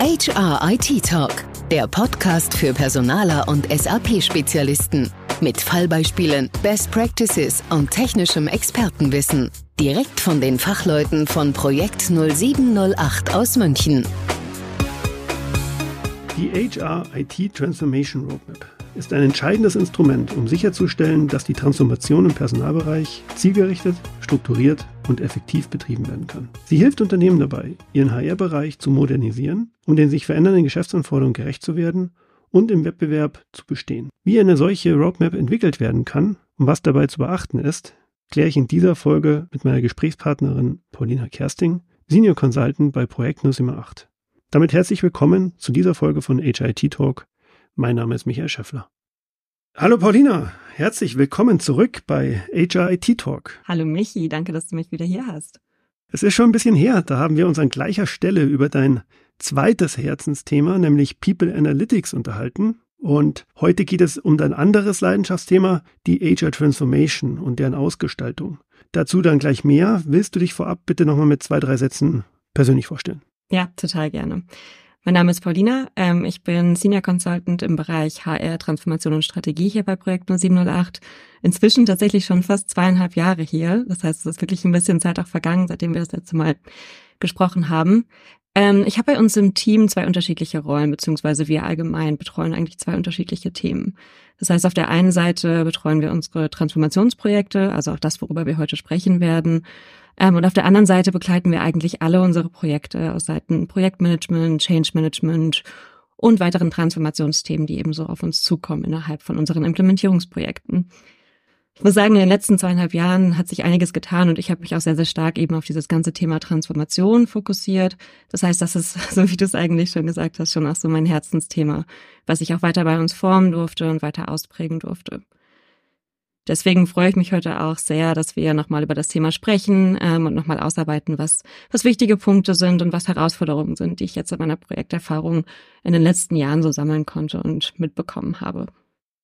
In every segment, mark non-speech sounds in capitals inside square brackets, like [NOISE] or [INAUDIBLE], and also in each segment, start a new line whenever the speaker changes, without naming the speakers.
HR IT Talk, der Podcast für Personaler und SAP-Spezialisten. Mit Fallbeispielen, Best Practices und technischem Expertenwissen. Direkt von den Fachleuten von Projekt 0708 aus München.
Die HR IT Transformation Roadmap ist ein entscheidendes Instrument, um sicherzustellen, dass die Transformation im Personalbereich zielgerichtet, strukturiert und effektiv betrieben werden kann. Sie hilft Unternehmen dabei, ihren HR-Bereich zu modernisieren, um den sich verändernden Geschäftsanforderungen gerecht zu werden und im Wettbewerb zu bestehen. Wie eine solche Roadmap entwickelt werden kann und was dabei zu beachten ist, kläre ich in dieser Folge mit meiner Gesprächspartnerin Paulina Kersting, Senior Consultant bei Projekt 08. Damit herzlich willkommen zu dieser Folge von HIT Talk. Mein Name ist Michael Schäffler. Hallo Paulina, herzlich willkommen zurück bei HRIT Talk.
Hallo Michi, danke, dass du mich wieder hier hast.
Es ist schon ein bisschen her, da haben wir uns an gleicher Stelle über dein zweites Herzensthema, nämlich People Analytics, unterhalten. Und heute geht es um dein anderes Leidenschaftsthema, die HR Transformation und deren Ausgestaltung. Dazu dann gleich mehr. Willst du dich vorab bitte nochmal mit zwei, drei Sätzen persönlich vorstellen?
Ja, total gerne. Mein Name ist Paulina. Ähm, ich bin Senior Consultant im Bereich HR, Transformation und Strategie hier bei Projekt 0708. Inzwischen tatsächlich schon fast zweieinhalb Jahre hier. Das heißt, es ist wirklich ein bisschen Zeit auch vergangen, seitdem wir das letzte Mal gesprochen haben. Ähm, ich habe bei uns im Team zwei unterschiedliche Rollen, beziehungsweise wir allgemein betreuen eigentlich zwei unterschiedliche Themen. Das heißt, auf der einen Seite betreuen wir unsere Transformationsprojekte, also auch das, worüber wir heute sprechen werden. Ähm, und auf der anderen Seite begleiten wir eigentlich alle unsere Projekte aus Seiten Projektmanagement, Change Management und weiteren Transformationsthemen, die ebenso auf uns zukommen innerhalb von unseren Implementierungsprojekten. Ich muss sagen, in den letzten zweieinhalb Jahren hat sich einiges getan und ich habe mich auch sehr, sehr stark eben auf dieses ganze Thema Transformation fokussiert. Das heißt, das ist, [LAUGHS] so wie du es eigentlich schon gesagt hast, schon auch so mein Herzensthema, was ich auch weiter bei uns formen durfte und weiter ausprägen durfte. Deswegen freue ich mich heute auch sehr, dass wir nochmal über das Thema sprechen ähm, und nochmal ausarbeiten, was, was wichtige Punkte sind und was Herausforderungen sind, die ich jetzt in meiner Projekterfahrung in den letzten Jahren so sammeln konnte und mitbekommen habe.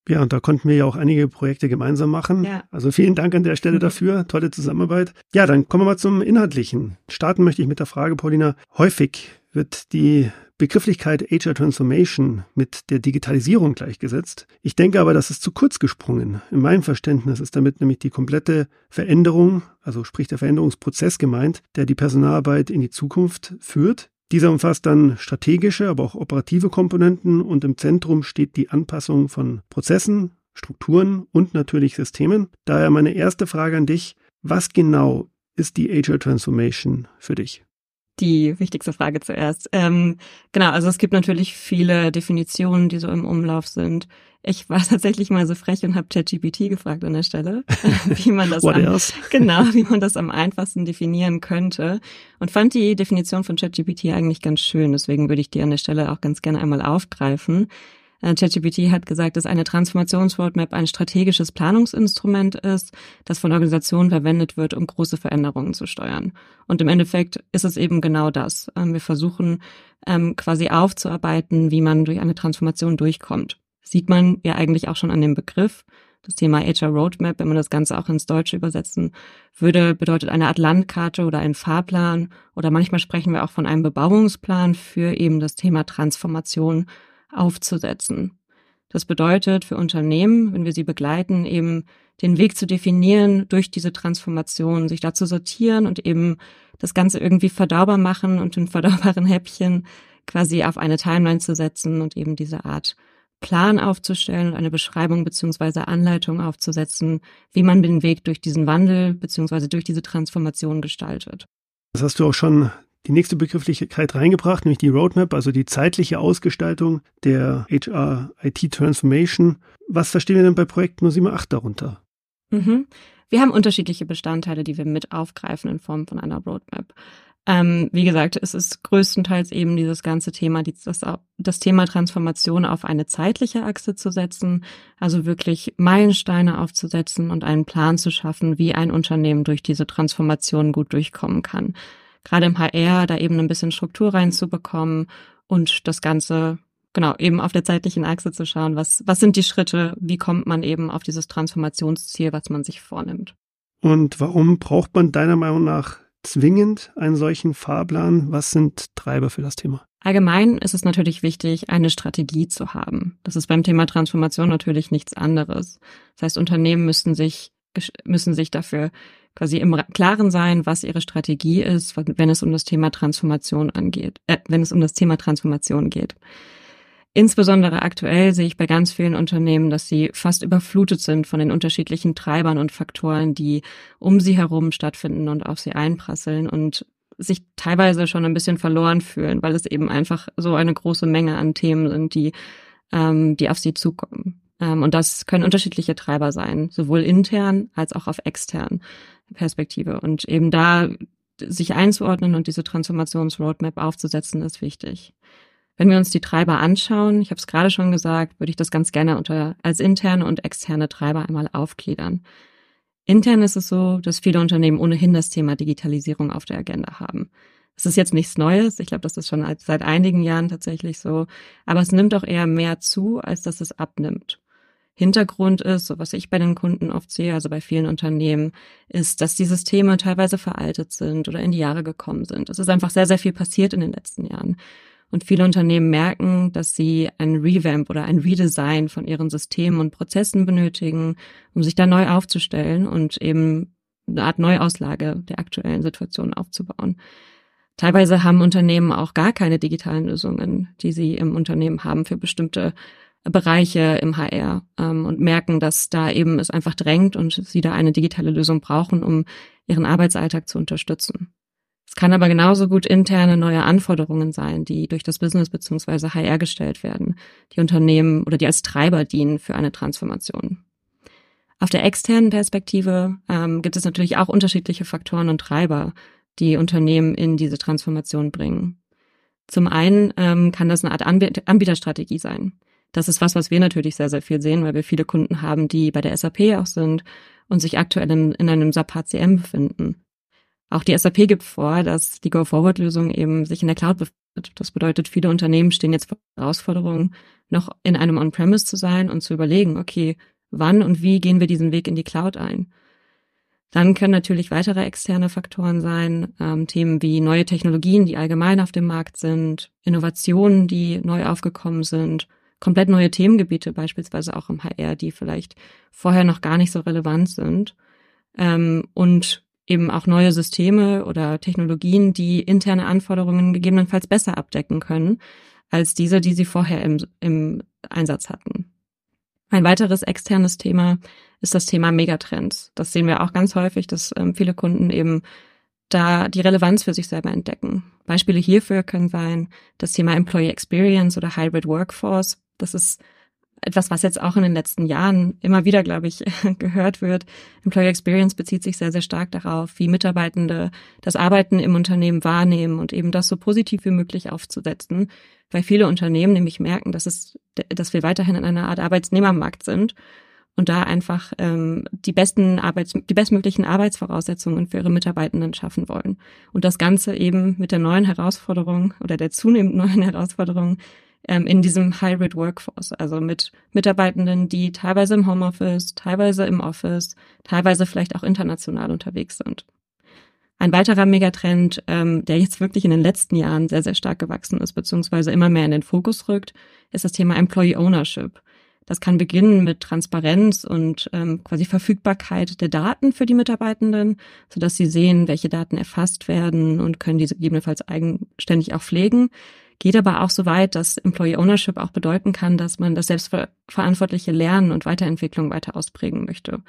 Ja, und da konnten wir ja auch einige Projekte gemeinsam machen. Ja. Also vielen Dank an der Stelle mhm. dafür. Tolle Zusammenarbeit. Ja, dann kommen wir mal zum Inhaltlichen. Starten möchte ich mit der Frage, Paulina. Häufig wird die Begrifflichkeit HR Transformation mit der Digitalisierung gleichgesetzt. Ich denke aber, das ist zu kurz gesprungen. In meinem Verständnis ist damit nämlich die komplette Veränderung, also sprich der Veränderungsprozess gemeint, der die Personalarbeit in die Zukunft führt. Dieser umfasst dann strategische, aber auch operative Komponenten und im Zentrum steht die Anpassung von Prozessen, Strukturen und natürlich Systemen. Daher meine erste Frage an dich. Was genau ist die HR Transformation für dich?
Die wichtigste Frage zuerst. Ähm, genau, also es gibt natürlich viele Definitionen, die so im Umlauf sind. Ich war [LAUGHS] tatsächlich mal so frech und habe ChatGPT gefragt an der Stelle, [LAUGHS] wie man das am, [LAUGHS] genau, wie man das am einfachsten definieren könnte und fand die Definition von ChatGPT eigentlich ganz schön. Deswegen würde ich die an der Stelle auch ganz gerne einmal aufgreifen. Äh, ChatGPT hat gesagt, dass eine Transformationsroadmap ein strategisches Planungsinstrument ist, das von Organisationen verwendet wird, um große Veränderungen zu steuern. Und im Endeffekt ist es eben genau das. Ähm, wir versuchen ähm, quasi aufzuarbeiten, wie man durch eine Transformation durchkommt. Sieht man ja eigentlich auch schon an dem Begriff. Das Thema HR Roadmap, wenn man das Ganze auch ins Deutsche übersetzen würde, bedeutet eine Art Landkarte oder ein Fahrplan oder manchmal sprechen wir auch von einem Bebauungsplan für eben das Thema Transformation aufzusetzen. Das bedeutet für Unternehmen, wenn wir sie begleiten, eben den Weg zu definieren durch diese Transformation, sich da zu sortieren und eben das Ganze irgendwie verdaubar machen und in verdaubaren Häppchen quasi auf eine Timeline zu setzen und eben diese Art Plan aufzustellen und eine Beschreibung beziehungsweise Anleitung aufzusetzen, wie man den Weg durch diesen Wandel beziehungsweise durch diese Transformation gestaltet.
Das hast du auch schon die nächste Begrifflichkeit reingebracht, nämlich die Roadmap, also die zeitliche Ausgestaltung der HR IT Transformation. Was verstehen wir denn bei Projekt 078 darunter?
Mhm. Wir haben unterschiedliche Bestandteile, die wir mit aufgreifen in Form von einer Roadmap. Ähm, wie gesagt, es ist größtenteils eben dieses ganze Thema, das, das Thema Transformation auf eine zeitliche Achse zu setzen, also wirklich Meilensteine aufzusetzen und einen Plan zu schaffen, wie ein Unternehmen durch diese Transformation gut durchkommen kann gerade im HR da eben ein bisschen Struktur reinzubekommen und das Ganze genau eben auf der zeitlichen Achse zu schauen, was, was sind die Schritte, wie kommt man eben auf dieses Transformationsziel, was man sich vornimmt.
Und warum braucht man deiner Meinung nach zwingend einen solchen Fahrplan? Was sind Treiber für das Thema?
Allgemein ist es natürlich wichtig, eine Strategie zu haben. Das ist beim Thema Transformation natürlich nichts anderes. Das heißt, Unternehmen müssen sich, müssen sich dafür quasi im Klaren sein, was ihre Strategie ist, wenn es um das Thema Transformation angeht, äh, wenn es um das Thema Transformation geht. Insbesondere aktuell sehe ich bei ganz vielen Unternehmen, dass sie fast überflutet sind von den unterschiedlichen Treibern und Faktoren, die um sie herum stattfinden und auf sie einprasseln und sich teilweise schon ein bisschen verloren fühlen, weil es eben einfach so eine große Menge an Themen sind, die, ähm, die auf sie zukommen. Ähm, und das können unterschiedliche Treiber sein, sowohl intern als auch auf extern Perspektive. Und eben da sich einzuordnen und diese Transformationsroadmap aufzusetzen, ist wichtig. Wenn wir uns die Treiber anschauen, ich habe es gerade schon gesagt, würde ich das ganz gerne unter als interne und externe Treiber einmal aufgliedern. Intern ist es so, dass viele Unternehmen ohnehin das Thema Digitalisierung auf der Agenda haben. Es ist jetzt nichts Neues. Ich glaube, das ist schon seit einigen Jahren tatsächlich so. Aber es nimmt auch eher mehr zu, als dass es abnimmt. Hintergrund ist, so was ich bei den Kunden oft sehe, also bei vielen Unternehmen, ist, dass die Systeme teilweise veraltet sind oder in die Jahre gekommen sind. Es ist einfach sehr, sehr viel passiert in den letzten Jahren. Und viele Unternehmen merken, dass sie ein Revamp oder ein Redesign von ihren Systemen und Prozessen benötigen, um sich da neu aufzustellen und eben eine Art Neuauslage der aktuellen Situation aufzubauen. Teilweise haben Unternehmen auch gar keine digitalen Lösungen, die sie im Unternehmen haben für bestimmte Bereiche im HR ähm, und merken, dass da eben es einfach drängt und sie da eine digitale Lösung brauchen, um ihren Arbeitsalltag zu unterstützen. Es kann aber genauso gut interne neue Anforderungen sein, die durch das Business beziehungsweise HR gestellt werden, die Unternehmen oder die als Treiber dienen für eine Transformation. Auf der externen Perspektive ähm, gibt es natürlich auch unterschiedliche Faktoren und Treiber, die Unternehmen in diese Transformation bringen. Zum einen ähm, kann das eine Art Anbieterstrategie sein. Das ist was, was wir natürlich sehr, sehr viel sehen, weil wir viele Kunden haben, die bei der SAP auch sind und sich aktuell in, in einem SAP HCM befinden. Auch die SAP gibt vor, dass die Go-Forward-Lösung eben sich in der Cloud befindet. Das bedeutet, viele Unternehmen stehen jetzt vor Herausforderungen, noch in einem On-Premise zu sein und zu überlegen, okay, wann und wie gehen wir diesen Weg in die Cloud ein? Dann können natürlich weitere externe Faktoren sein, ähm, Themen wie neue Technologien, die allgemein auf dem Markt sind, Innovationen, die neu aufgekommen sind, komplett neue Themengebiete, beispielsweise auch im HR, die vielleicht vorher noch gar nicht so relevant sind. Ähm, und eben auch neue Systeme oder Technologien, die interne Anforderungen gegebenenfalls besser abdecken können als diese, die sie vorher im, im Einsatz hatten. Ein weiteres externes Thema ist das Thema Megatrends. Das sehen wir auch ganz häufig, dass ähm, viele Kunden eben da die Relevanz für sich selber entdecken. Beispiele hierfür können sein das Thema Employee Experience oder Hybrid Workforce. Das ist etwas, was jetzt auch in den letzten Jahren immer wieder, glaube ich, [LAUGHS] gehört wird. Employer Experience bezieht sich sehr, sehr stark darauf, wie Mitarbeitende das Arbeiten im Unternehmen wahrnehmen und eben das so positiv wie möglich aufzusetzen, weil viele Unternehmen nämlich merken, dass es, dass wir weiterhin in einer Art Arbeitsnehmermarkt sind und da einfach ähm, die besten Arbeits, die bestmöglichen Arbeitsvoraussetzungen für ihre Mitarbeitenden schaffen wollen. Und das Ganze eben mit der neuen Herausforderung oder der zunehmend neuen [LAUGHS] Herausforderung ähm, in diesem Hybrid Workforce, also mit Mitarbeitenden, die teilweise im Homeoffice, teilweise im Office, teilweise vielleicht auch international unterwegs sind. Ein weiterer Megatrend, ähm, der jetzt wirklich in den letzten Jahren sehr, sehr stark gewachsen ist, beziehungsweise immer mehr in den Fokus rückt, ist das Thema Employee Ownership. Das kann beginnen mit Transparenz und ähm, quasi Verfügbarkeit der Daten für die Mitarbeitenden, sodass sie sehen, welche Daten erfasst werden und können diese gegebenenfalls eigenständig auch pflegen geht aber auch so weit, dass Employee Ownership auch bedeuten kann, dass man das selbstverantwortliche Lernen und Weiterentwicklung weiter ausprägen möchte.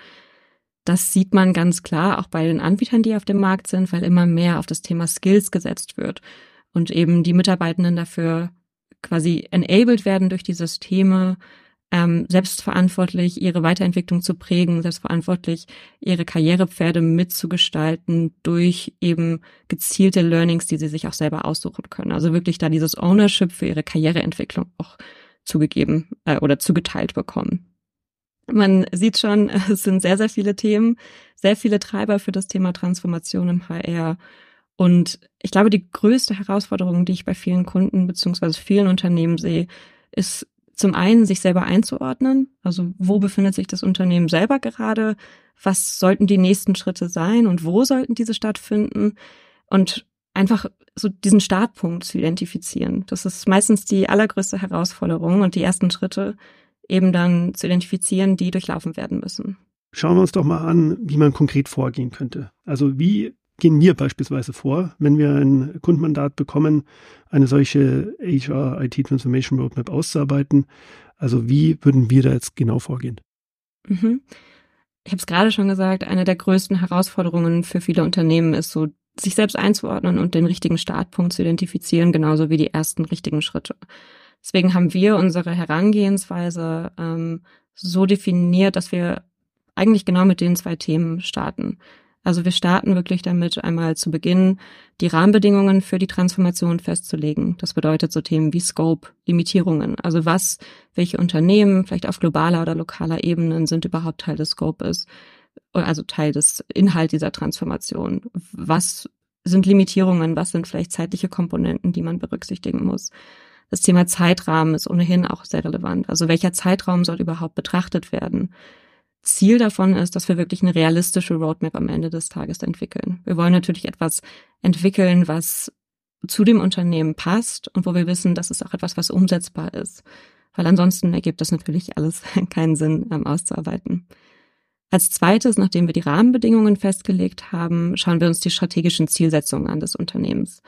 Das sieht man ganz klar auch bei den Anbietern, die auf dem Markt sind, weil immer mehr auf das Thema Skills gesetzt wird und eben die Mitarbeitenden dafür quasi enabled werden durch die Systeme, ähm, selbstverantwortlich ihre Weiterentwicklung zu prägen, selbstverantwortlich ihre Karrierepferde mitzugestalten durch eben gezielte Learnings, die sie sich auch selber aussuchen können. Also wirklich da dieses Ownership für ihre Karriereentwicklung auch zugegeben äh, oder zugeteilt bekommen. Man sieht schon, [LAUGHS] es sind sehr, sehr viele Themen, sehr viele Treiber für das Thema Transformation im HR. Und ich glaube, die größte Herausforderung, die ich bei vielen Kunden beziehungsweise vielen Unternehmen sehe, ist zum einen sich selber einzuordnen, also wo befindet sich das Unternehmen selber gerade, was sollten die nächsten Schritte sein und wo sollten diese stattfinden und einfach so diesen Startpunkt zu identifizieren. Das ist meistens die allergrößte Herausforderung und die ersten Schritte eben dann zu identifizieren, die durchlaufen werden müssen.
Schauen wir uns doch mal an, wie man konkret vorgehen könnte. Also wie gehen wir beispielsweise vor, wenn wir ein Kundenmandat bekommen, eine solche HR IT Transformation Roadmap auszuarbeiten? Also wie würden wir da jetzt genau vorgehen?
Mhm. Ich habe es gerade schon gesagt, eine der größten Herausforderungen für viele Unternehmen ist so, sich selbst einzuordnen und den richtigen Startpunkt zu identifizieren, genauso wie die ersten richtigen Schritte. Deswegen haben wir unsere Herangehensweise ähm, so definiert, dass wir eigentlich genau mit den zwei Themen starten. Also wir starten wirklich damit, einmal zu Beginn die Rahmenbedingungen für die Transformation festzulegen. Das bedeutet so Themen wie Scope, Limitierungen. Also was, welche Unternehmen, vielleicht auf globaler oder lokaler Ebene sind überhaupt Teil des Scopes, also Teil des Inhalt dieser Transformation. Was sind Limitierungen? Was sind vielleicht zeitliche Komponenten, die man berücksichtigen muss? Das Thema Zeitrahmen ist ohnehin auch sehr relevant. Also welcher Zeitraum soll überhaupt betrachtet werden? Ziel davon ist, dass wir wirklich eine realistische Roadmap am Ende des Tages entwickeln. Wir wollen natürlich etwas entwickeln, was zu dem Unternehmen passt und wo wir wissen, dass es auch etwas, was umsetzbar ist. Weil ansonsten ergibt das natürlich alles [LAUGHS] keinen Sinn ähm, auszuarbeiten. Als zweites, nachdem wir die Rahmenbedingungen festgelegt haben, schauen wir uns die strategischen Zielsetzungen an des Unternehmens.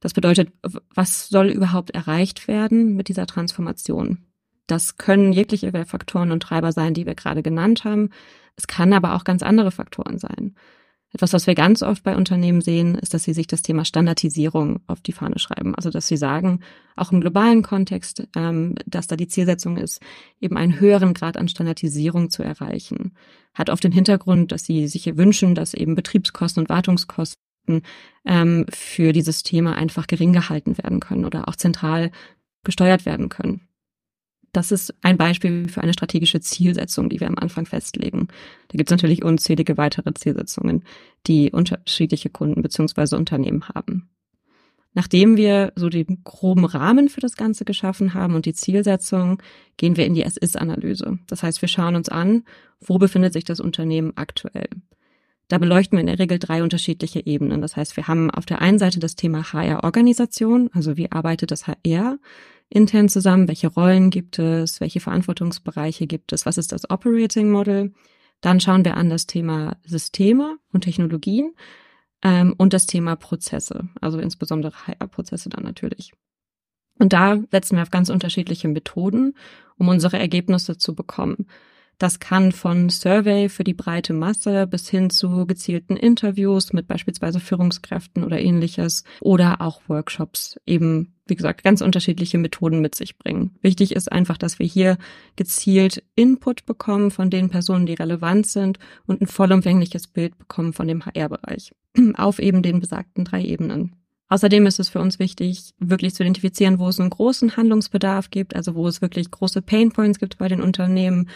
Das bedeutet, was soll überhaupt erreicht werden mit dieser Transformation? Das können jegliche Faktoren und Treiber sein, die wir gerade genannt haben. Es kann aber auch ganz andere Faktoren sein. Etwas, was wir ganz oft bei Unternehmen sehen, ist, dass sie sich das Thema Standardisierung auf die Fahne schreiben. Also, dass sie sagen, auch im globalen Kontext, ähm, dass da die Zielsetzung ist, eben einen höheren Grad an Standardisierung zu erreichen. Hat oft den Hintergrund, dass sie sich wünschen, dass eben Betriebskosten und Wartungskosten ähm, für dieses Thema einfach gering gehalten werden können oder auch zentral gesteuert werden können. Das ist ein Beispiel für eine strategische Zielsetzung, die wir am Anfang festlegen. Da gibt es natürlich unzählige weitere Zielsetzungen, die unterschiedliche Kunden beziehungsweise Unternehmen haben. Nachdem wir so den groben Rahmen für das Ganze geschaffen haben und die Zielsetzung, gehen wir in die Es-Ist-Analyse. Das heißt, wir schauen uns an, wo befindet sich das Unternehmen aktuell. Da beleuchten wir in der Regel drei unterschiedliche Ebenen. Das heißt, wir haben auf der einen Seite das Thema HR-Organisation, also wie arbeitet das HR intern zusammen, welche Rollen gibt es, welche Verantwortungsbereiche gibt es, was ist das Operating Model. Dann schauen wir an das Thema Systeme und Technologien ähm, und das Thema Prozesse, also insbesondere HR-Prozesse dann natürlich. Und da setzen wir auf ganz unterschiedliche Methoden, um unsere Ergebnisse zu bekommen. Das kann von Survey für die breite Masse bis hin zu gezielten Interviews mit beispielsweise Führungskräften oder ähnliches oder auch Workshops eben, wie gesagt, ganz unterschiedliche Methoden mit sich bringen. Wichtig ist einfach, dass wir hier gezielt Input bekommen von den Personen, die relevant sind und ein vollumfängliches Bild bekommen von dem HR-Bereich [CLEARS THROAT] auf eben den besagten drei Ebenen. Außerdem ist es für uns wichtig, wirklich zu identifizieren, wo es einen großen Handlungsbedarf gibt, also wo es wirklich große Painpoints gibt bei den Unternehmen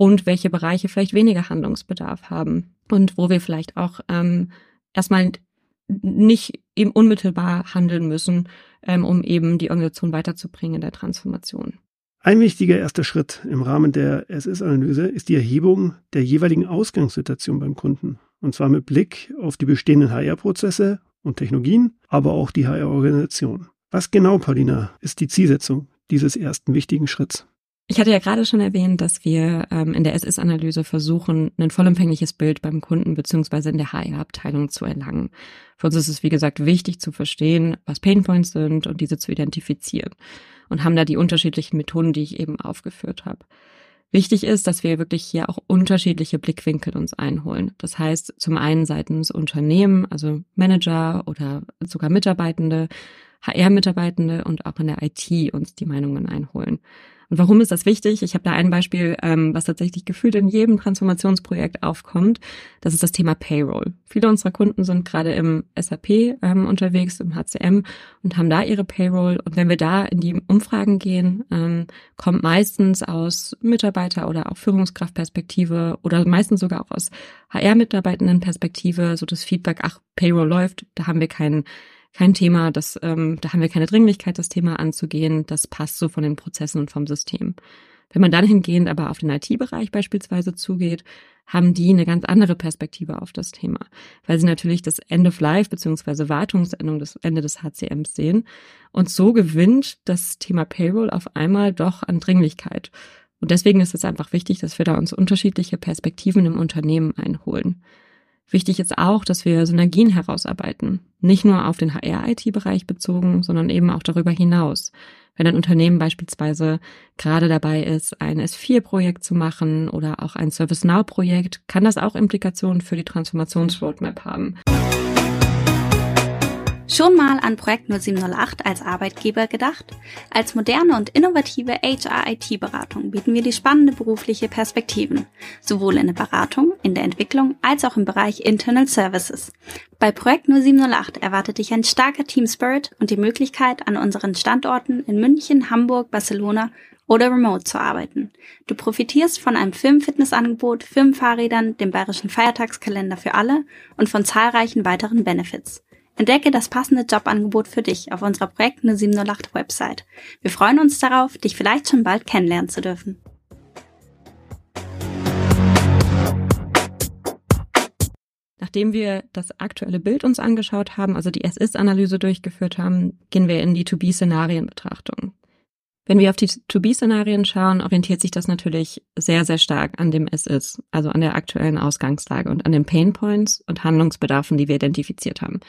und welche Bereiche vielleicht weniger Handlungsbedarf haben und wo wir vielleicht auch ähm, erstmal nicht eben unmittelbar handeln müssen, ähm, um eben die Organisation weiterzubringen in der Transformation.
Ein wichtiger erster Schritt im Rahmen der SS-Analyse ist die Erhebung der jeweiligen Ausgangssituation beim Kunden. Und zwar mit Blick auf die bestehenden HR-Prozesse und Technologien, aber auch die HR-Organisation. Was genau, Paulina, ist die Zielsetzung dieses ersten wichtigen Schritts?
Ich hatte ja gerade schon erwähnt, dass wir ähm, in der SS-Analyse versuchen, ein vollumfängliches Bild beim Kunden beziehungsweise in der HR-Abteilung zu erlangen. Für uns ist es, wie gesagt, wichtig zu verstehen, was Painpoints sind und diese zu identifizieren und haben da die unterschiedlichen Methoden, die ich eben aufgeführt habe. Wichtig ist, dass wir wirklich hier auch unterschiedliche Blickwinkel uns einholen. Das heißt, zum einen seitens Unternehmen, also Manager oder sogar Mitarbeitende, HR-Mitarbeitende und auch in der IT uns die Meinungen einholen. Und warum ist das wichtig? Ich habe da ein Beispiel, ähm, was tatsächlich gefühlt in jedem Transformationsprojekt aufkommt. Das ist das Thema Payroll. Viele unserer Kunden sind gerade im SAP ähm, unterwegs, im HCM und haben da ihre Payroll. Und wenn wir da in die Umfragen gehen, ähm, kommt meistens aus Mitarbeiter- oder auch Führungskraftperspektive oder meistens sogar auch aus HR-Mitarbeitenden-Perspektive so das Feedback, ach, Payroll läuft, da haben wir keinen kein Thema, das, ähm, da haben wir keine Dringlichkeit, das Thema anzugehen. Das passt so von den Prozessen und vom System. Wenn man dann hingehend aber auf den IT-Bereich beispielsweise zugeht, haben die eine ganz andere Perspektive auf das Thema, weil sie natürlich das End of Life beziehungsweise Wartungsendung des Ende des HCMs sehen. Und so gewinnt das Thema Payroll auf einmal doch an Dringlichkeit. Und deswegen ist es einfach wichtig, dass wir da uns unterschiedliche Perspektiven im Unternehmen einholen. Wichtig ist auch, dass wir Synergien herausarbeiten. Nicht nur auf den HR-IT-Bereich bezogen, sondern eben auch darüber hinaus. Wenn ein Unternehmen beispielsweise gerade dabei ist, ein S4-Projekt zu machen oder auch ein ServiceNow-Projekt, kann das auch Implikationen für die Transformationsroadmap haben.
Schon mal an Projekt 0708 als Arbeitgeber gedacht? Als moderne und innovative HR-IT-Beratung bieten wir die spannende berufliche Perspektiven, sowohl in der Beratung, in der Entwicklung als auch im Bereich Internal Services. Bei Projekt 0708 erwartet dich ein starker Team Spirit und die Möglichkeit, an unseren Standorten in München, Hamburg, Barcelona oder remote zu arbeiten. Du profitierst von einem Firmenfitnessangebot, Firmenfahrrädern, dem bayerischen Feiertagskalender für alle und von zahlreichen weiteren Benefits. Entdecke das passende Jobangebot für dich auf unserer Projekt 0708 Website. Wir freuen uns darauf, dich vielleicht schon bald kennenlernen zu dürfen.
Nachdem wir das aktuelle Bild uns angeschaut haben, also die SS-Analyse durchgeführt haben, gehen wir in die To-Be-Szenarienbetrachtung. Wenn wir auf die To-Be-Szenarien schauen, orientiert sich das natürlich sehr, sehr stark an dem SS, also an der aktuellen Ausgangslage und an den Pain Points und Handlungsbedarfen, die wir identifiziert haben.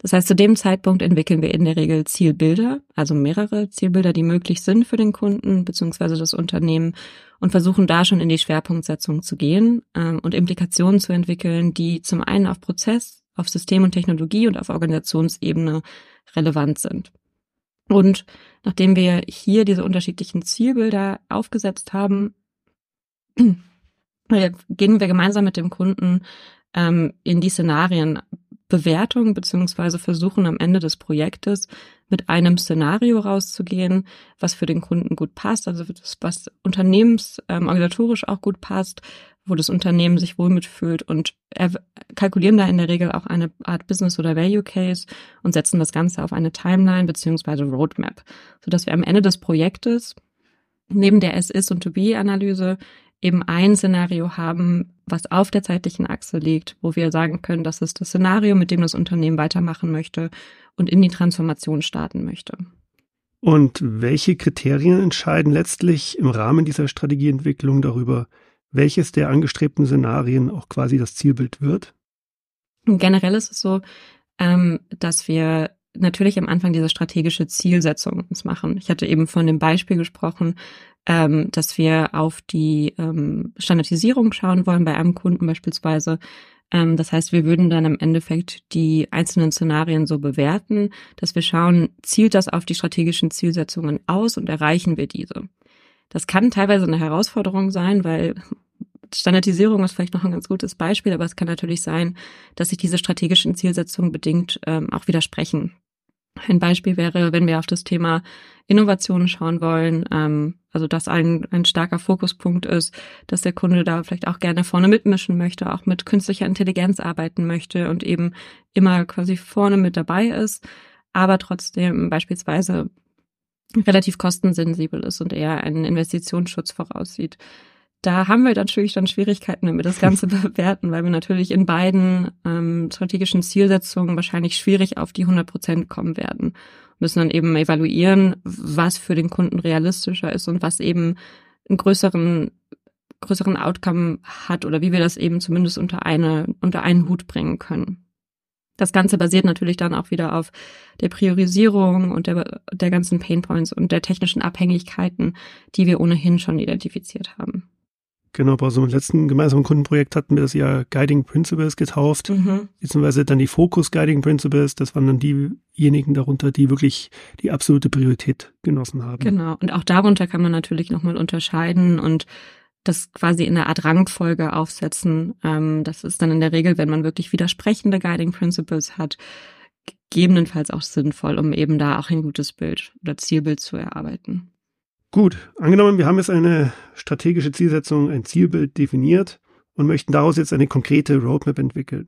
Das heißt, zu dem Zeitpunkt entwickeln wir in der Regel Zielbilder, also mehrere Zielbilder, die möglich sind für den Kunden bzw. das Unternehmen und versuchen da schon in die Schwerpunktsetzung zu gehen ähm, und Implikationen zu entwickeln, die zum einen auf Prozess, auf System und Technologie und auf Organisationsebene relevant sind. Und nachdem wir hier diese unterschiedlichen Zielbilder aufgesetzt haben, [CLEARS THROAT] gehen wir gemeinsam mit dem Kunden ähm, in die Szenarien Bewertung beziehungsweise versuchen am Ende des Projektes mit einem Szenario rauszugehen, was für den Kunden gut passt, also das, was unternehmensorganisatorisch ähm, auch gut passt, wo das Unternehmen sich wohl mitfühlt und kalkulieren da in der Regel auch eine Art Business oder Value Case und setzen das Ganze auf eine Timeline beziehungsweise Roadmap, sodass wir am Ende des Projektes neben der S-Is- und To-Be-Analyse eben ein Szenario haben, was auf der zeitlichen Achse liegt, wo wir sagen können, das ist das Szenario, mit dem das Unternehmen weitermachen möchte und in die Transformation starten möchte.
Und welche Kriterien entscheiden letztlich im Rahmen dieser Strategieentwicklung darüber, welches der angestrebten Szenarien auch quasi das Zielbild wird?
Generell ist es so, ähm, dass wir natürlich am Anfang diese strategische Zielsetzung uns machen. Ich hatte eben von dem Beispiel gesprochen, ähm, dass wir auf die ähm, Standardisierung schauen wollen bei einem Kunden beispielsweise. Ähm, das heißt, wir würden dann im Endeffekt die einzelnen Szenarien so bewerten, dass wir schauen, zielt das auf die strategischen Zielsetzungen aus und erreichen wir diese. Das kann teilweise eine Herausforderung sein, weil Standardisierung ist vielleicht noch ein ganz gutes Beispiel, aber es kann natürlich sein, dass sich diese strategischen Zielsetzungen bedingt ähm, auch widersprechen. Ein Beispiel wäre, wenn wir auf das Thema Innovationen schauen wollen, ähm, also dass ein, ein starker Fokuspunkt ist, dass der Kunde da vielleicht auch gerne vorne mitmischen möchte, auch mit künstlicher Intelligenz arbeiten möchte und eben immer quasi vorne mit dabei ist, aber trotzdem beispielsweise relativ kostensensibel ist und eher einen Investitionsschutz voraussieht da haben wir natürlich dann Schwierigkeiten, wenn wir das Ganze [LAUGHS] bewerten, weil wir natürlich in beiden ähm, strategischen Zielsetzungen wahrscheinlich schwierig auf die 100 Prozent kommen werden. Müssen dann eben evaluieren, was für den Kunden realistischer ist und was eben einen größeren größeren Outcome hat oder wie wir das eben zumindest unter eine unter einen Hut bringen können. Das Ganze basiert natürlich dann auch wieder auf der Priorisierung und der, der ganzen Painpoints und der technischen Abhängigkeiten, die wir ohnehin schon identifiziert haben.
Genau, bei so einem letzten gemeinsamen Kundenprojekt hatten wir das ja Guiding Principles getauft, mhm. beziehungsweise dann die Focus Guiding Principles. Das waren dann diejenigen darunter, die wirklich die absolute Priorität genossen haben.
Genau, und auch darunter kann man natürlich nochmal unterscheiden und das quasi in einer Art Rangfolge aufsetzen. Ähm, das ist dann in der Regel, wenn man wirklich widersprechende Guiding Principles hat, gegebenenfalls auch sinnvoll, um eben da auch ein gutes Bild oder Zielbild zu erarbeiten.
Gut, angenommen, wir haben jetzt eine strategische Zielsetzung, ein Zielbild definiert und möchten daraus jetzt eine konkrete Roadmap entwickeln.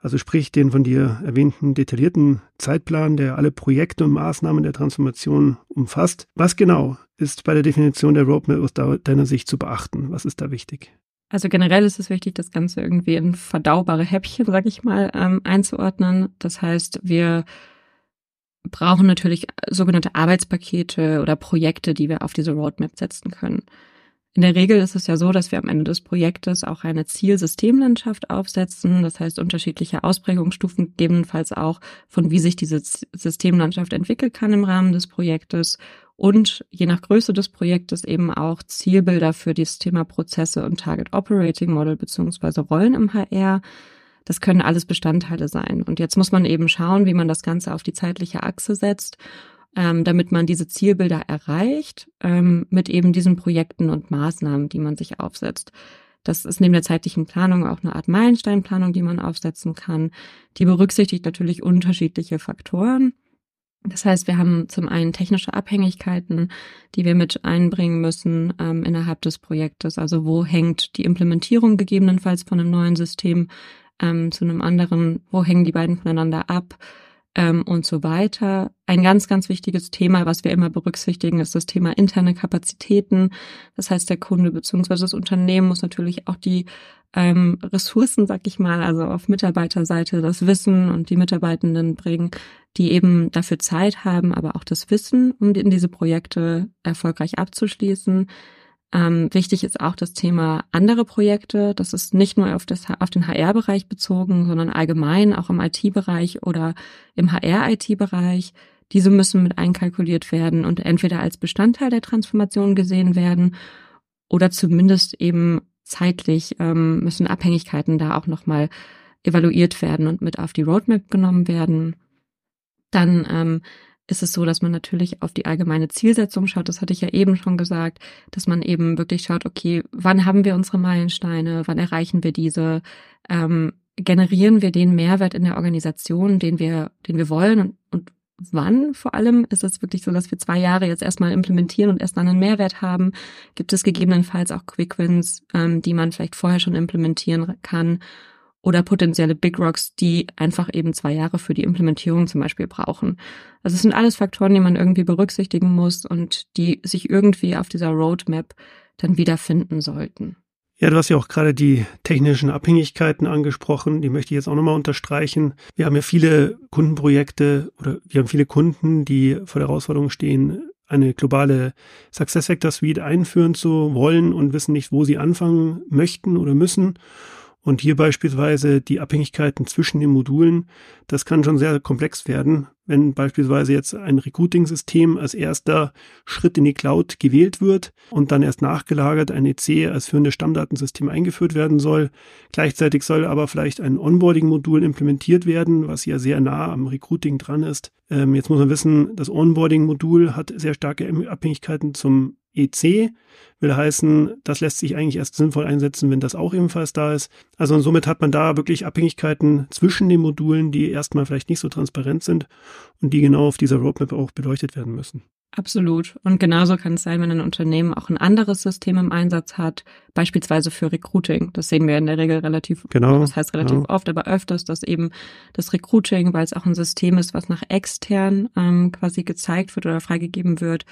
Also sprich den von dir erwähnten detaillierten Zeitplan, der alle Projekte und Maßnahmen der Transformation umfasst. Was genau ist bei der Definition der Roadmap aus deiner Sicht zu beachten? Was ist da wichtig?
Also generell ist es wichtig, das Ganze irgendwie in verdaubare Häppchen, sag ich mal, ähm, einzuordnen. Das heißt, wir brauchen natürlich sogenannte Arbeitspakete oder Projekte, die wir auf diese Roadmap setzen können. In der Regel ist es ja so, dass wir am Ende des Projektes auch eine Zielsystemlandschaft aufsetzen, das heißt unterschiedliche Ausprägungsstufen, gegebenenfalls auch von wie sich diese Systemlandschaft entwickeln kann im Rahmen des Projektes und je nach Größe des Projektes eben auch Zielbilder für das Thema Prozesse und Target Operating Model beziehungsweise Rollen im HR. Das können alles Bestandteile sein. Und jetzt muss man eben schauen, wie man das Ganze auf die zeitliche Achse setzt ähm, damit man diese Zielbilder erreicht ähm, mit eben diesen Projekten und Maßnahmen, die man sich aufsetzt. Das ist neben der zeitlichen Planung auch eine Art Meilensteinplanung, die man aufsetzen kann. Die berücksichtigt natürlich unterschiedliche Faktoren. Das heißt, wir haben zum einen technische Abhängigkeiten, die wir mit einbringen müssen ähm, innerhalb des Projektes. Also wo hängt die Implementierung gegebenenfalls von einem neuen System ähm, zu einem anderen? Wo hängen die beiden voneinander ab? ähm, und so weiter. Ein ganz, ganz wichtiges Thema, was wir immer berücksichtigen, ist das Thema interne Kapazitäten. Das heißt, der Kunde bzw. das Unternehmen muss natürlich auch die ähm, Ressourcen, sag ich mal, also auf Mitarbeiterseite das Wissen und die Mitarbeitenden bringen, die eben dafür Zeit haben, aber auch das Wissen, um in diese Projekte erfolgreich abzuschließen. Ähm, wichtig ist auch das Thema andere Projekte. Das ist nicht nur auf, das, auf den HR-Bereich bezogen, sondern allgemein auch im IT-Bereich oder im HR-IT-Bereich. Diese müssen mit einkalkuliert werden und entweder als Bestandteil der Transformation gesehen werden oder zumindest eben zeitlich ähm, müssen Abhängigkeiten da auch nochmal evaluiert werden und mit auf die Roadmap genommen werden. Dann ähm, ist es so, dass man natürlich auf die allgemeine Zielsetzung schaut. Das hatte ich ja eben schon gesagt, dass man eben wirklich schaut, okay, wann haben wir unsere Meilensteine, wann erreichen wir diese, ähm, generieren wir den Mehrwert in der Organisation, den wir, den wir wollen und, und wann vor allem ist es wirklich so, dass wir zwei Jahre jetzt erstmal implementieren und erst dann einen Mehrwert haben? Gibt es gegebenenfalls auch Quick Wins, ähm, die man vielleicht vorher schon implementieren kann? Oder potenzielle Big Rocks, die einfach eben zwei Jahre für die Implementierung zum Beispiel brauchen. Also es sind alles Faktoren, die man irgendwie berücksichtigen muss und die sich irgendwie auf dieser Roadmap dann wiederfinden sollten.
Ja, du hast ja auch gerade die technischen Abhängigkeiten angesprochen. Die möchte ich jetzt auch nochmal unterstreichen. Wir haben ja viele Kundenprojekte oder wir haben viele Kunden, die vor der Herausforderung stehen, eine globale SuccessFactor Suite einführen zu wollen und wissen nicht, wo sie anfangen möchten oder müssen. Und hier beispielsweise die Abhängigkeiten zwischen den Modulen, das kann schon sehr komplex werden, wenn beispielsweise jetzt ein Recruiting-System als erster Schritt in die Cloud gewählt wird und dann erst nachgelagert ein EC als führendes Stammdatensystem eingeführt werden soll. Gleichzeitig soll aber vielleicht ein Onboarding-Modul implementiert werden, was ja sehr nah am Recruiting dran ist. Ähm, jetzt muss man wissen, das Onboarding-Modul hat sehr starke Abhängigkeiten zum EC will heißen, das lässt sich eigentlich erst sinnvoll einsetzen, wenn das auch ebenfalls da ist. Also und somit hat man da wirklich Abhängigkeiten zwischen den Modulen, die erstmal vielleicht nicht so transparent sind und die genau auf dieser Roadmap auch beleuchtet werden müssen.
Absolut. Und genauso kann es sein, wenn ein Unternehmen auch ein anderes System im Einsatz hat, beispielsweise für Recruiting. Das sehen wir in der Regel relativ, genau, das heißt relativ genau. oft, aber öfters, dass eben das Recruiting, weil es auch ein System ist, was nach extern ähm, quasi gezeigt wird oder freigegeben wird,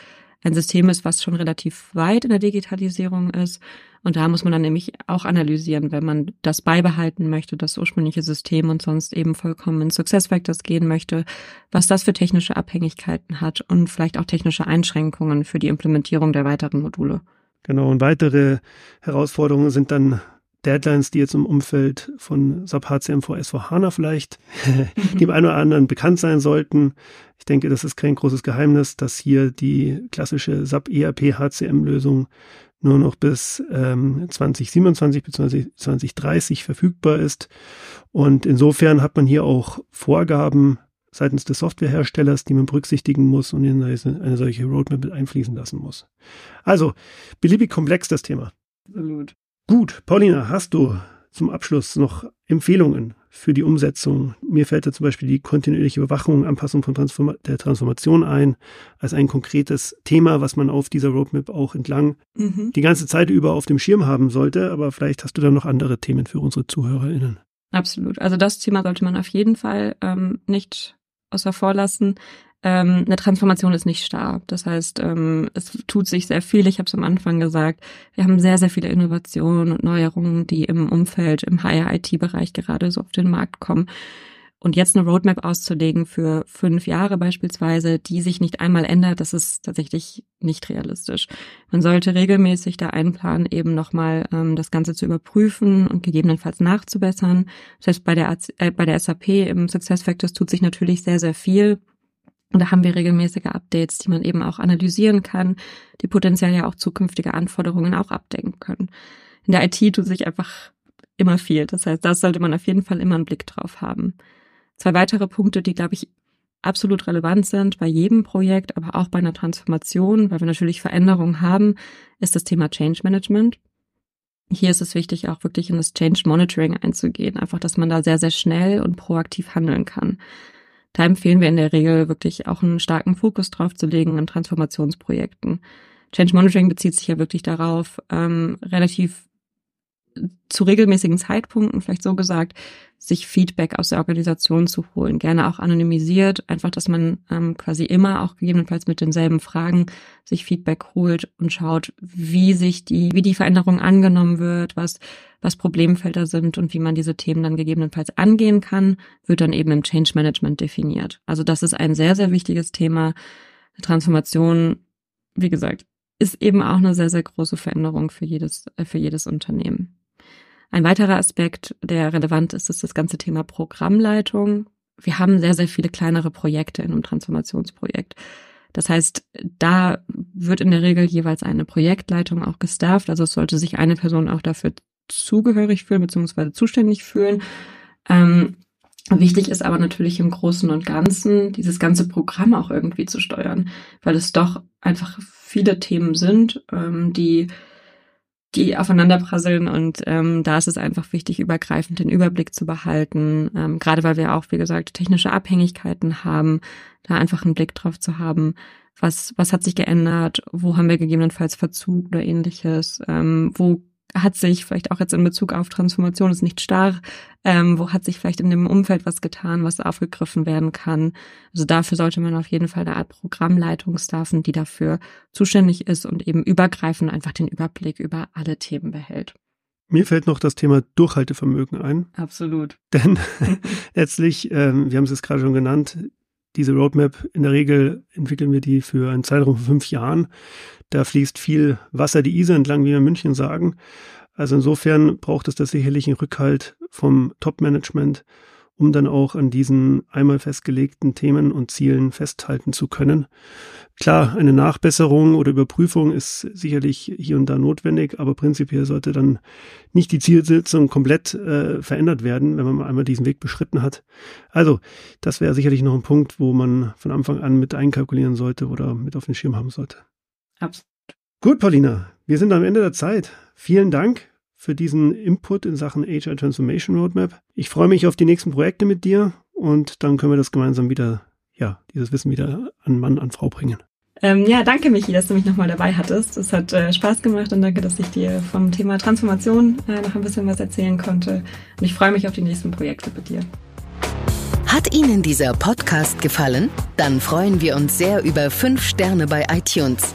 ein System ist, was schon relativ weit in der Digitalisierung ist. Und da muss man dann nämlich auch analysieren, wenn man das beibehalten möchte, das ursprüngliche System und sonst eben vollkommen in Success Factors gehen möchte, was das für technische Abhängigkeiten hat und vielleicht auch technische Einschränkungen für die Implementierung der weiteren Module.
Genau, und weitere Herausforderungen sind dann Deadlines, die jetzt im Umfeld von SAP HCM vor S4HANA vielleicht [LAUGHS] dem einen oder anderen bekannt sein sollten. Ich denke, das ist kein großes Geheimnis, dass hier die klassische SAP ERP HCM Lösung nur noch bis ähm, 2027 bzw. 2030 verfügbar ist. Und insofern hat man hier auch Vorgaben seitens des Softwareherstellers, die man berücksichtigen muss und in eine solche Roadmap einfließen lassen muss. Also, beliebig komplex das Thema. Absolut. Gut, Paulina, hast du zum Abschluss noch Empfehlungen für die Umsetzung? Mir fällt da zum Beispiel die kontinuierliche Überwachung, Anpassung von Transform der Transformation ein, als ein konkretes Thema, was man auf dieser Roadmap auch entlang mhm. die ganze Zeit über auf dem Schirm haben sollte. Aber vielleicht hast du da noch andere Themen für unsere ZuhörerInnen.
Absolut. Also das Thema sollte man auf jeden Fall ähm, nicht außer vor lassen. Ähm, eine Transformation ist nicht starr. Das heißt, ähm, es tut sich sehr viel. Ich habe es am Anfang gesagt. Wir haben sehr, sehr viele Innovationen und Neuerungen, die im Umfeld, im Higher-IT-Bereich gerade so auf den Markt kommen. Und jetzt eine Roadmap auszulegen für fünf Jahre beispielsweise, die sich nicht einmal ändert, das ist tatsächlich nicht realistisch. Man sollte regelmäßig da einplanen, eben nochmal ähm, das Ganze zu überprüfen und gegebenenfalls nachzubessern. Selbst bei der, äh, bei der SAP im Success Factors tut sich natürlich sehr, sehr viel. Und da haben wir regelmäßige Updates, die man eben auch analysieren kann, die potenziell ja auch zukünftige Anforderungen auch abdecken können. In der IT tut sich einfach immer viel. Das heißt, das sollte man auf jeden Fall immer einen Blick drauf haben. Zwei weitere Punkte, die, glaube ich, absolut relevant sind bei jedem Projekt, aber auch bei einer Transformation, weil wir natürlich Veränderungen haben, ist das Thema Change Management. Hier ist es wichtig, auch wirklich in das Change Monitoring einzugehen, einfach, dass man da sehr, sehr schnell und proaktiv handeln kann. Da empfehlen wir in der Regel wirklich auch einen starken Fokus drauf zu legen an Transformationsprojekten. Change Monitoring bezieht sich ja wirklich darauf, ähm, relativ zu regelmäßigen Zeitpunkten, vielleicht so gesagt, sich Feedback aus der Organisation zu holen, gerne auch anonymisiert, einfach, dass man ähm, quasi immer auch gegebenenfalls mit denselben Fragen sich Feedback holt und schaut, wie sich die, wie die Veränderung angenommen wird, was, was Problemfelder sind und wie man diese Themen dann gegebenenfalls angehen kann, wird dann eben im Change Management definiert. Also das ist ein sehr, sehr wichtiges Thema. Transformation, wie gesagt, ist eben auch eine sehr, sehr große Veränderung für jedes, äh, für jedes Unternehmen. Ein weiterer Aspekt, der relevant ist, ist das ganze Thema Programmleitung. Wir haben sehr, sehr viele kleinere Projekte in einem Transformationsprojekt. Das heißt, da wird in der Regel jeweils eine Projektleitung auch gestafft. Also es sollte sich eine Person auch dafür zugehörig fühlen bzw. zuständig fühlen. Ähm, wichtig ist aber natürlich im Großen und Ganzen dieses ganze Programm auch irgendwie zu steuern, weil es doch einfach viele Themen sind, ähm, die die aufeinanderprasseln und ähm, da ist es einfach wichtig, übergreifend den Überblick zu behalten, ähm, gerade weil wir auch, wie gesagt, technische Abhängigkeiten haben, da einfach einen Blick drauf zu haben, was, was hat sich geändert, wo haben wir gegebenenfalls Verzug oder ähnliches, ähm, wo hat sich vielleicht auch jetzt in Bezug auf Transformation ist nicht starr, ähm, wo hat sich vielleicht in dem Umfeld was getan, was aufgegriffen werden kann. Also dafür sollte man auf jeden Fall eine Art Programmleitung staffen, die dafür zuständig ist und eben übergreifend einfach den Überblick über alle Themen behält.
Mir fällt noch das Thema Durchhaltevermögen ein.
Absolut.
Denn [LAUGHS] letztlich, ähm, wir haben es jetzt gerade schon genannt, diese Roadmap, in der Regel entwickeln wir die für einen Zeitraum von fünf Jahren. Da fließt viel Wasser die Isar entlang, wie wir in München sagen. Also insofern braucht es da sicherlich einen Rückhalt vom Top-Management, um dann auch an diesen einmal festgelegten Themen und Zielen festhalten zu können. Klar, eine Nachbesserung oder Überprüfung ist sicherlich hier und da notwendig, aber prinzipiell sollte dann nicht die Zielsetzung komplett äh, verändert werden, wenn man einmal diesen Weg beschritten hat. Also, das wäre sicherlich noch ein Punkt, wo man von Anfang an mit einkalkulieren sollte oder mit auf den Schirm haben sollte.
Absolut.
Gut, Paulina, wir sind am Ende der Zeit. Vielen Dank für diesen Input in Sachen HR Transformation Roadmap. Ich freue mich auf die nächsten Projekte mit dir und dann können wir das gemeinsam wieder ja, dieses Wissen wieder an Mann, an Frau bringen.
Ähm, ja, danke Michi, dass du mich nochmal dabei hattest. Es hat äh, Spaß gemacht und danke, dass ich dir vom Thema Transformation äh, noch ein bisschen was erzählen konnte. Und ich freue mich auf die nächsten Projekte mit dir.
Hat Ihnen dieser Podcast gefallen? Dann freuen wir uns sehr über 5 Sterne bei iTunes.